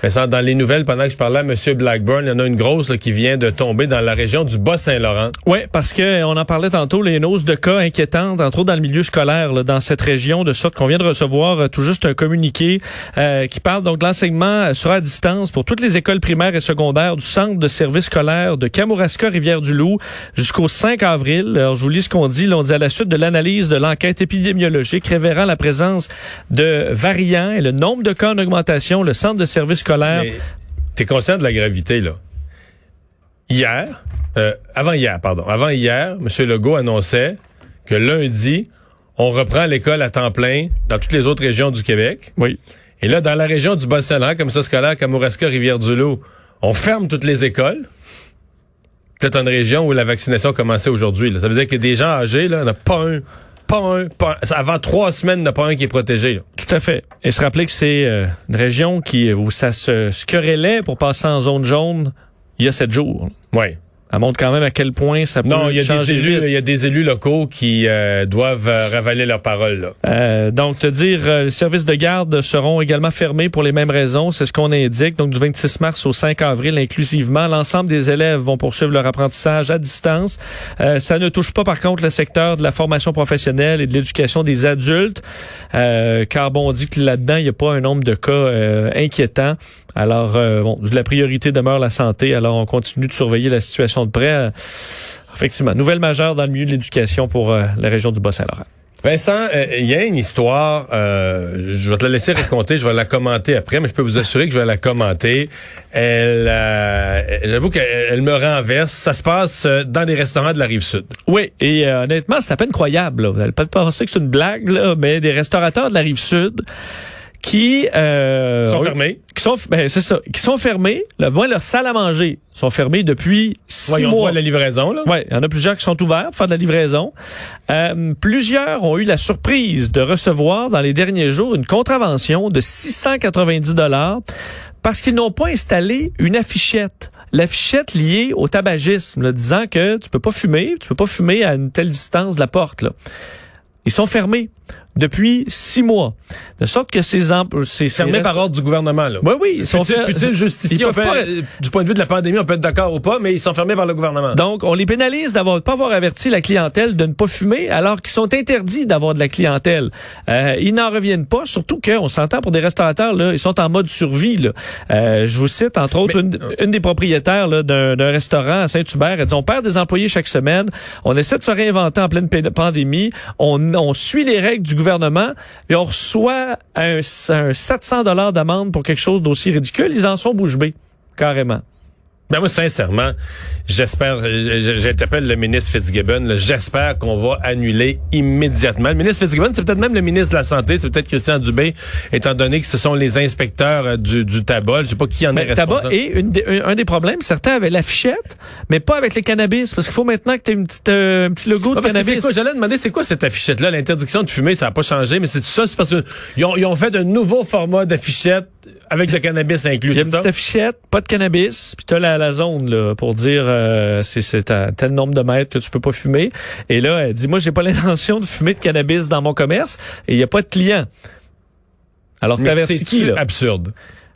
Vincent, dans les nouvelles, pendant que je parlais à M. Blackburn, il y en a une grosse là, qui vient de tomber dans la région du Bas-Saint-Laurent. Oui, parce que on en parlait tantôt, les noses de cas inquiétantes, entre autres dans le milieu scolaire, là, dans cette région, de sorte qu'on vient de recevoir euh, tout juste un communiqué euh, qui parle donc de l'enseignement sera à distance pour toutes les écoles primaires et secondaires du centre de service scolaire de Kamouraska, Rivière-du-Loup, jusqu'au 5 avril. Alors, je vous lis ce qu'on dit. On dit à la suite de l'analyse de l'enquête épidémiologique révélant la présence de variants et le nombre de cas en augmentation, le centre de service scolaire. T'es conscient de la gravité, là? Hier, euh, avant hier, pardon, avant hier, M. Legault annonçait que lundi, on reprend l'école à temps plein dans toutes les autres régions du Québec. Oui. Et là, dans la région du Bas-Saint-Laurent, comme ça scolaire, Kamouraska, Rivière-du-Loup, on ferme toutes les écoles. Peut-être une région où la vaccination commençait aujourd'hui. Ça veut dire que des gens âgés, là, on n'a pas un pas un, pas un, avant trois semaines, il n'y a pas un qui est protégé. Là. Tout à fait. Et se rappeler que c'est euh, une région qui où ça se, se querellait pour passer en zone jaune il y a sept jours. Oui. Elle montre quand même à quel point ça peut Non, il y a changer des élus, il y a des élus locaux qui euh, doivent euh, ravaler leurs paroles. Là. Euh, donc, te dire, euh, les services de garde seront également fermés pour les mêmes raisons. C'est ce qu'on indique. Donc, du 26 mars au 5 avril inclusivement, l'ensemble des élèves vont poursuivre leur apprentissage à distance. Euh, ça ne touche pas, par contre, le secteur de la formation professionnelle et de l'éducation des adultes, euh, car bon, on dit que là-dedans, il n'y a pas un nombre de cas euh, inquiétants. Alors, euh, bon, la priorité demeure la santé. Alors, on continue de surveiller la situation de près. Euh, effectivement, nouvelle majeure dans le milieu de l'éducation pour euh, la région du Bas-Saint-Laurent. Vincent, euh, il y a une histoire, euh, je vais te la laisser raconter, je vais la commenter après, mais je peux vous assurer que je vais la commenter. Elle, euh, j'avoue qu'elle elle me renverse. Ça se passe dans les restaurants de la rive sud. Oui, et euh, honnêtement, c'est à peine croyable. Là. Vous allez peut-être penser que c'est une blague, là, mais des restaurateurs de la rive sud qui euh, Ils sont ont- fermés. qui sont ben, c'est ça, qui sont fermés. Le moins leur salle à manger sont fermés depuis six Ouais, mois. à la livraison, là. Ouais, il y en a plusieurs qui sont ouverts pour faire de la livraison. Euh, plusieurs ont eu la surprise de recevoir dans les derniers jours une contravention de 690 dollars parce qu'ils n'ont pas installé une affichette. L'affichette liée au tabagisme, là, disant que tu peux pas fumer, tu peux pas fumer à une telle distance de la porte. Là. Ils sont fermés depuis six mois. De sorte que ces... empl- ces, ces Fermés par ordre du gouvernement, là. Oui, oui. Ils sont Faut-il fer- faut-il justifier? Ils fait, pas- euh, du point de vue de la pandémie, on peut être d'accord ou pas, mais ils sont fermés par le gouvernement. Donc, on les pénalise d'avoir pas avoir averti la clientèle de ne pas fumer, alors qu'ils sont interdits d'avoir de la clientèle. Euh, ils n'en reviennent pas, surtout qu'on s'entend pour des restaurateurs, là, ils sont en mode survie. Là. Euh, je vous cite, entre autres, Mais- une, une des propriétaires là, d'un, d'un restaurant à Saint-Hubert. Elle dit, on perd des employés chaque semaine, on essaie de se réinventer en pleine pandémie, on, on suit les règles du gouvernement, et on reçoit un, un 700 dollars d'amende pour quelque chose d'aussi ridicule. Ils en sont bouche bée, carrément. Ben moi, sincèrement, j'espère, euh, j'interpelle le ministre Fitzgibbon, j'espère qu'on va annuler immédiatement. Le ministre Fitzgibbon, c'est peut-être même le ministre de la Santé, c'est peut-être Christian Dubé, étant donné que ce sont les inspecteurs euh, du, du tabac. Je sais pas qui en est Mais tabac responsable. et une des- un, un des problèmes, certains avaient l'affichette, mais pas avec les cannabis, parce qu'il faut maintenant que tu aies une petite, euh, un petit logo de Ah, cannabis. j'allais demander c'est quoi cette affichette-là, l'interdiction de fumer, ça n'a pas changé, mais c'est tout ça, c'est parce qu'ils ont, ils ont fait un nouveau format d'affichette avec le cannabis inclus. Il y a une petite affichette, pas de cannabis, puis t'as la, la zone là, pour dire euh, c'est à tel nombre de mètres que tu peux pas fumer. Et là, elle dit moi j'ai pas l'intention de fumer de cannabis dans mon commerce et il y a pas de clients. Alors t'avertis c'est qui là? absurde?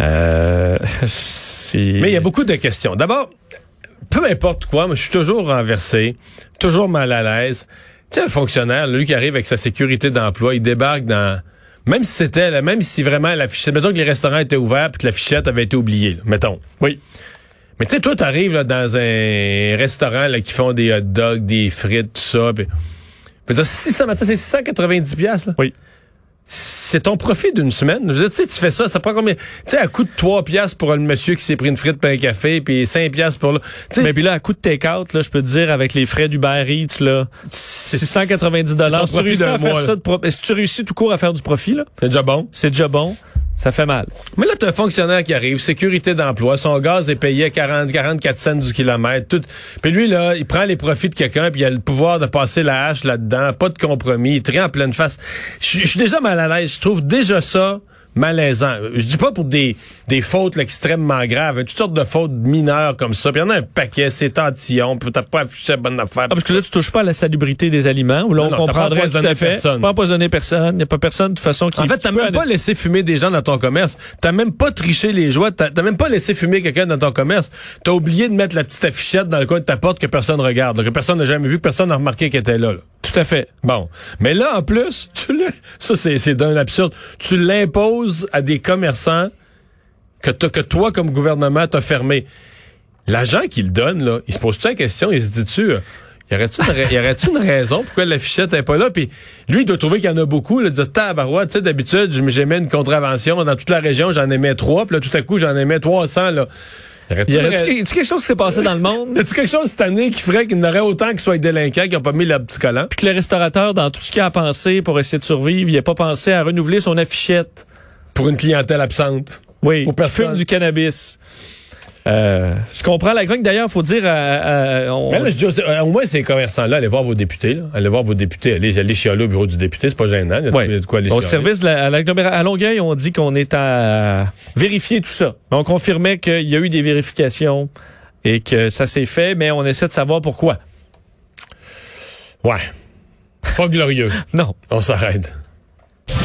euh, Mais il y a beaucoup de questions. D'abord, peu importe quoi, moi, je suis toujours renversé, toujours mal à l'aise. Tu sais, un fonctionnaire, lui qui arrive avec sa sécurité d'emploi, il débarque dans... Même si c'était, là, même si vraiment la fichette... Mettons que les restaurants étaient ouverts puis que la fichette avait été oubliée, là, mettons. Oui. Mais tu sais, toi, t'arrives là, dans un restaurant là, qui font des hot dogs, des frites, tout ça. Puis, puis ça, 600, mais ça, c'est 690 piastres. là. Oui. C'est ton profit d'une semaine. Je veux dire, tu sais, tu fais ça, ça prend combien? Tu sais, à coût de 3 piastres pour le monsieur qui s'est pris une frite pour un café, puis 5 piastres pour sais, Mais puis là, à coup de take-out, là, je peux te dire, avec les frais d'Uber Eats, là, 690 dollars. Si tu réussis à faire ça, de si tu réussis tout court à faire du profit, là? C'est déjà bon. C'est déjà bon. Ça fait mal. Mais là, t'as un fonctionnaire qui arrive, sécurité d'emploi, son gaz est payé à 40, 44 cents du kilomètre, tout. Puis lui, là, il prend les profits de quelqu'un, puis il a le pouvoir de passer la hache là-dedans, pas de compromis, il trie en pleine face. Je suis déjà mal à l'aise. Je trouve déjà ça malaisant. Je dis pas pour des, des fautes extrêmement graves, toutes sortes de fautes mineures comme ça. Puis il y en a un paquet, c'est tantillon, puis t'as pas affiché la bonne affaire. Ah, parce que là, tu touches pas à la salubrité des aliments, ou là, on comprendrait tout à fait. Personne. Pas empoisonner personne. Il n'y a pas personne, de toute façon, qui... En fait, t'as même pas laissé fumer des gens dans ton commerce. T'as même pas triché les joies. T'as même pas laissé fumer quelqu'un dans ton commerce. T'as oublié de mettre la petite affichette dans le coin de ta porte que personne regarde, que personne n'a jamais vu, que personne n'a remarqué qu'elle était là, là. Tout à fait. Bon. Mais là, en plus, tu ça, c'est d'un absurde. Tu l'imposes à des commerçants que, que toi, comme gouvernement, t'as fermé. L'agent qui le donne, là, il se pose-tu la question, il se dit-tu, euh, y aurait-tu une, une, raison pourquoi la fichette n'est pas là? Puis lui, il doit trouver qu'il y en a beaucoup. Il dit, tabarouette, tu sais, d'habitude, j'aimais une contravention dans toute la région, j'en aimais trois, puis là, tout à coup, j'en aimais 300, là. Y a-tu quelque chose qui s'est passé dans le monde? y a-tu quelque chose cette année qui ferait qu'il y en aurait autant qui soient délinquants qui n'ont pas mis le petit collant? Puis que le restaurateur, dans tout ce qu'il a pensé pour essayer de survivre, il n'a pas pensé à renouveler son affichette. Pour une clientèle absente. Oui, pour personne. du cannabis. Euh, je comprends la grogne. D'ailleurs, faut dire. Euh, on... Mais là, je dis, au moins, ces commerçants-là, allez voir vos députés. Là. Allez voir vos députés. Allez, allez chialer au bureau du député. C'est pas gênant. Il y a de quoi aller Au service de la, à, Longueuil, on dit qu'on est à vérifier tout ça. On confirmait qu'il y a eu des vérifications et que ça s'est fait, mais on essaie de savoir pourquoi. Ouais. Pas glorieux. non. On s'arrête.